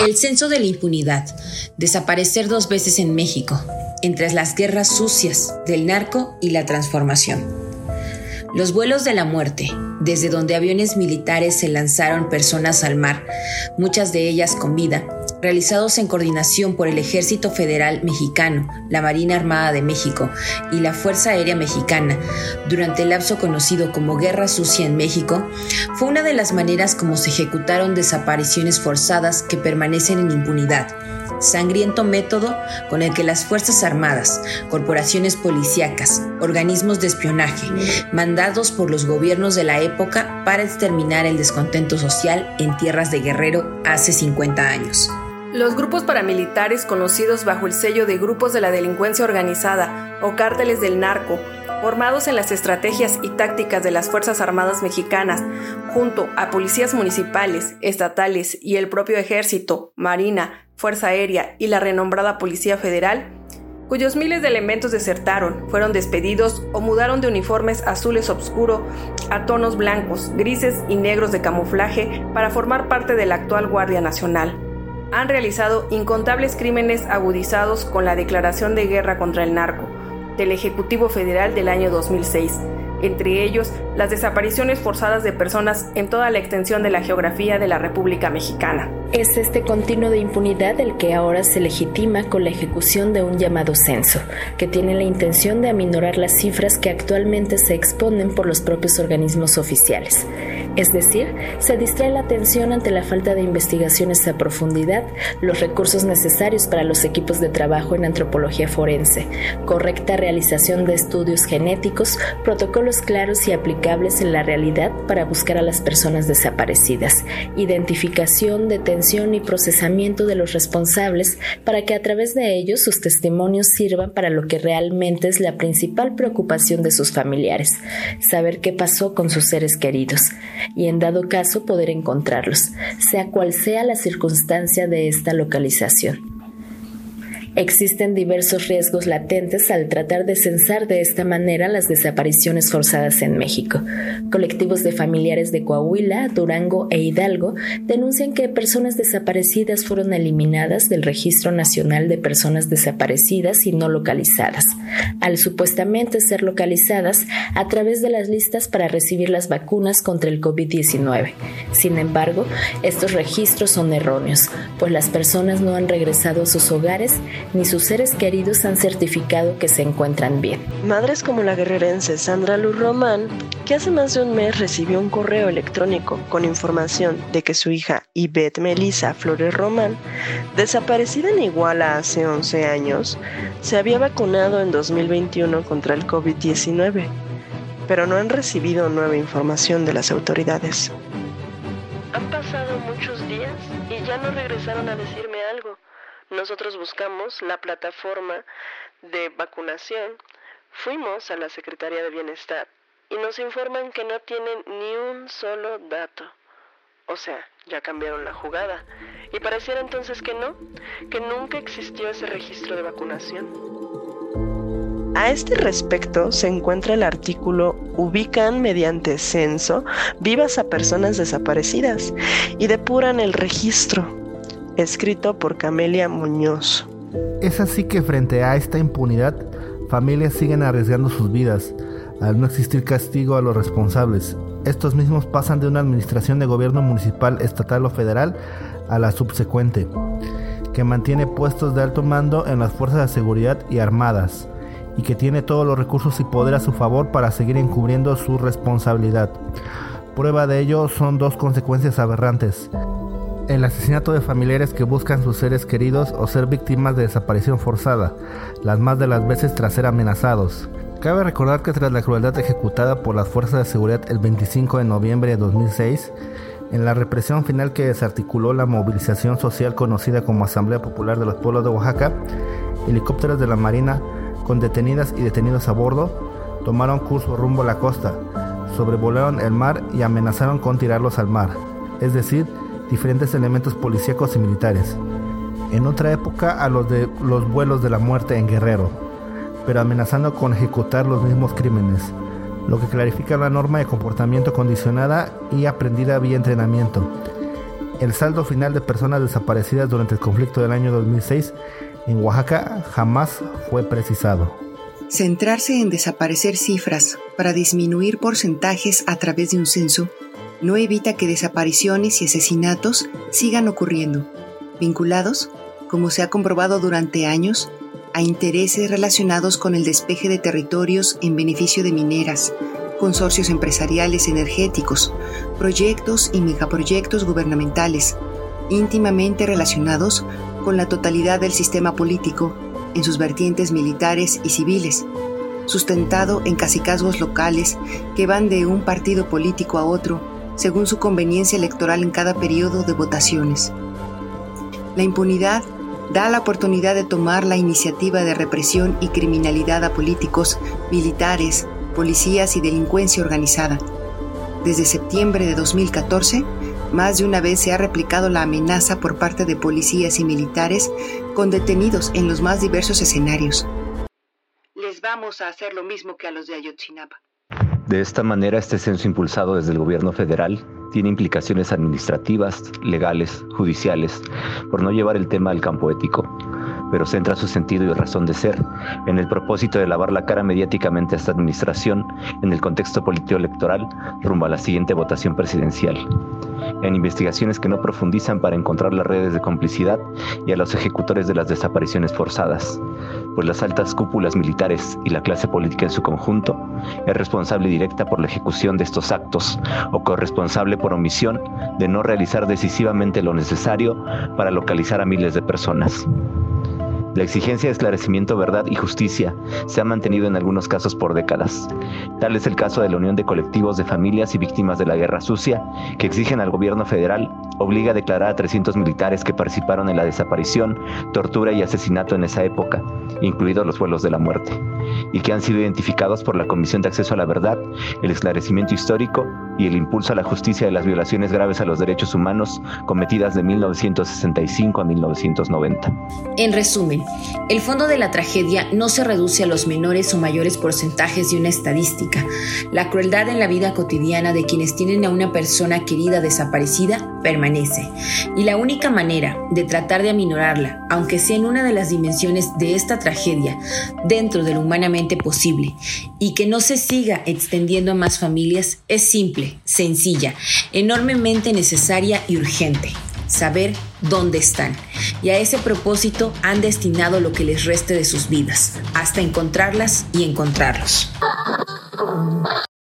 El censo de la impunidad. Desaparecer dos veces en México, entre las guerras sucias del narco y la transformación. Los vuelos de la muerte, desde donde aviones militares se lanzaron personas al mar, muchas de ellas con vida, realizados en coordinación por el Ejército Federal Mexicano, la Marina Armada de México y la Fuerza Aérea Mexicana, durante el lapso conocido como Guerra Sucia en México, fue una de las maneras como se ejecutaron desapariciones forzadas que permanecen en impunidad. Sangriento método con el que las Fuerzas Armadas, corporaciones policíacas, organismos de espionaje, mandados por los gobiernos de la para exterminar el descontento social en tierras de Guerrero hace 50 años. Los grupos paramilitares conocidos bajo el sello de grupos de la delincuencia organizada o cárteles del narco, formados en las estrategias y tácticas de las Fuerzas Armadas mexicanas, junto a policías municipales, estatales y el propio ejército, marina, Fuerza Aérea y la renombrada Policía Federal, cuyos miles de elementos desertaron, fueron despedidos o mudaron de uniformes azules oscuro a tonos blancos, grises y negros de camuflaje para formar parte de la actual Guardia Nacional. Han realizado incontables crímenes agudizados con la declaración de guerra contra el narco del Ejecutivo Federal del año 2006, entre ellos las desapariciones forzadas de personas en toda la extensión de la geografía de la República Mexicana. Es este continuo de impunidad el que ahora se legitima con la ejecución de un llamado censo, que tiene la intención de aminorar las cifras que actualmente se exponen por los propios organismos oficiales. Es decir, se distrae la atención ante la falta de investigaciones a profundidad, los recursos necesarios para los equipos de trabajo en antropología forense, correcta realización de estudios genéticos, protocolos claros y aplicables en la realidad para buscar a las personas desaparecidas, identificación, detención y procesamiento de los responsables para que a través de ellos sus testimonios sirvan para lo que realmente es la principal preocupación de sus familiares, saber qué pasó con sus seres queridos y en dado caso poder encontrarlos, sea cual sea la circunstancia de esta localización. Existen diversos riesgos latentes al tratar de censar de esta manera las desapariciones forzadas en México. Colectivos de familiares de Coahuila, Durango e Hidalgo denuncian que personas desaparecidas fueron eliminadas del Registro Nacional de Personas Desaparecidas y no localizadas, al supuestamente ser localizadas a través de las listas para recibir las vacunas contra el COVID-19. Sin embargo, estos registros son erróneos, pues las personas no han regresado a sus hogares ni sus seres queridos han certificado que se encuentran bien. Madres como la guerrerense Sandra Luz Román, que hace más de un mes recibió un correo electrónico con información de que su hija Ivette Melissa Flores Román, desaparecida en Iguala hace 11 años, se había vacunado en 2021 contra el COVID-19, pero no han recibido nueva información de las autoridades. Han pasado muchos días y ya no regresaron a decirme algo nosotros buscamos la plataforma de vacunación, fuimos a la Secretaría de Bienestar y nos informan que no tienen ni un solo dato. O sea, ya cambiaron la jugada. Y pareciera entonces que no, que nunca existió ese registro de vacunación. A este respecto se encuentra el artículo Ubican mediante censo vivas a personas desaparecidas y depuran el registro escrito por Camelia Muñoz. Es así que frente a esta impunidad, familias siguen arriesgando sus vidas, al no existir castigo a los responsables. Estos mismos pasan de una administración de gobierno municipal, estatal o federal a la subsecuente, que mantiene puestos de alto mando en las fuerzas de seguridad y armadas, y que tiene todos los recursos y poder a su favor para seguir encubriendo su responsabilidad. Prueba de ello son dos consecuencias aberrantes el asesinato de familiares que buscan sus seres queridos o ser víctimas de desaparición forzada, las más de las veces tras ser amenazados. Cabe recordar que tras la crueldad ejecutada por las fuerzas de seguridad el 25 de noviembre de 2006, en la represión final que desarticuló la movilización social conocida como Asamblea Popular de los Pueblos de Oaxaca, helicópteros de la Marina con detenidas y detenidos a bordo tomaron curso rumbo a la costa, sobrevolaron el mar y amenazaron con tirarlos al mar, es decir, diferentes elementos policíacos y militares. En otra época a los de los vuelos de la muerte en Guerrero, pero amenazando con ejecutar los mismos crímenes, lo que clarifica la norma de comportamiento condicionada y aprendida vía entrenamiento. el saldo final de personas desaparecidas durante el conflicto del año 2006 en Oaxaca jamás fue precisado. Centrarse en desaparecer cifras para disminuir porcentajes a través de un censo no evita que desapariciones y asesinatos sigan ocurriendo, vinculados, como se ha comprobado durante años, a intereses relacionados con el despeje de territorios en beneficio de mineras, consorcios empresariales energéticos, proyectos y megaproyectos gubernamentales, íntimamente relacionados con la totalidad del sistema político en sus vertientes militares y civiles, sustentado en cacicazgos locales que van de un partido político a otro según su conveniencia electoral en cada periodo de votaciones. La impunidad da la oportunidad de tomar la iniciativa de represión y criminalidad a políticos, militares, policías y delincuencia organizada. Desde septiembre de 2014, más de una vez se ha replicado la amenaza por parte de policías y militares con detenidos en los más diversos escenarios. Les vamos a hacer lo mismo que a los de Ayotzinapa. De esta manera, este censo impulsado desde el gobierno federal tiene implicaciones administrativas, legales, judiciales, por no llevar el tema al campo ético pero centra su sentido y razón de ser en el propósito de lavar la cara mediáticamente a esta administración en el contexto político electoral rumbo a la siguiente votación presidencial. En investigaciones que no profundizan para encontrar las redes de complicidad y a los ejecutores de las desapariciones forzadas, pues las altas cúpulas militares y la clase política en su conjunto es responsable directa por la ejecución de estos actos o corresponsable por omisión de no realizar decisivamente lo necesario para localizar a miles de personas. La exigencia de esclarecimiento, verdad y justicia se ha mantenido en algunos casos por décadas. Tal es el caso de la Unión de Colectivos de Familias y Víctimas de la Guerra Sucia, que exigen al gobierno federal obliga a declarar a 300 militares que participaron en la desaparición, tortura y asesinato en esa época, incluidos los vuelos de la muerte, y que han sido identificados por la Comisión de Acceso a la Verdad, el esclarecimiento histórico y el impulso a la justicia de las violaciones graves a los derechos humanos cometidas de 1965 a 1990. En resumen, el fondo de la tragedia no se reduce a los menores o mayores porcentajes de una estadística. La crueldad en la vida cotidiana de quienes tienen a una persona querida desaparecida permanece. Y la única manera de tratar de aminorarla, aunque sea en una de las dimensiones de esta tragedia, dentro de lo humanamente posible, y que no se siga extendiendo a más familias, es sencilla, enormemente necesaria y urgente saber dónde están. Y a ese propósito han destinado lo que les reste de sus vidas, hasta encontrarlas y encontrarlos.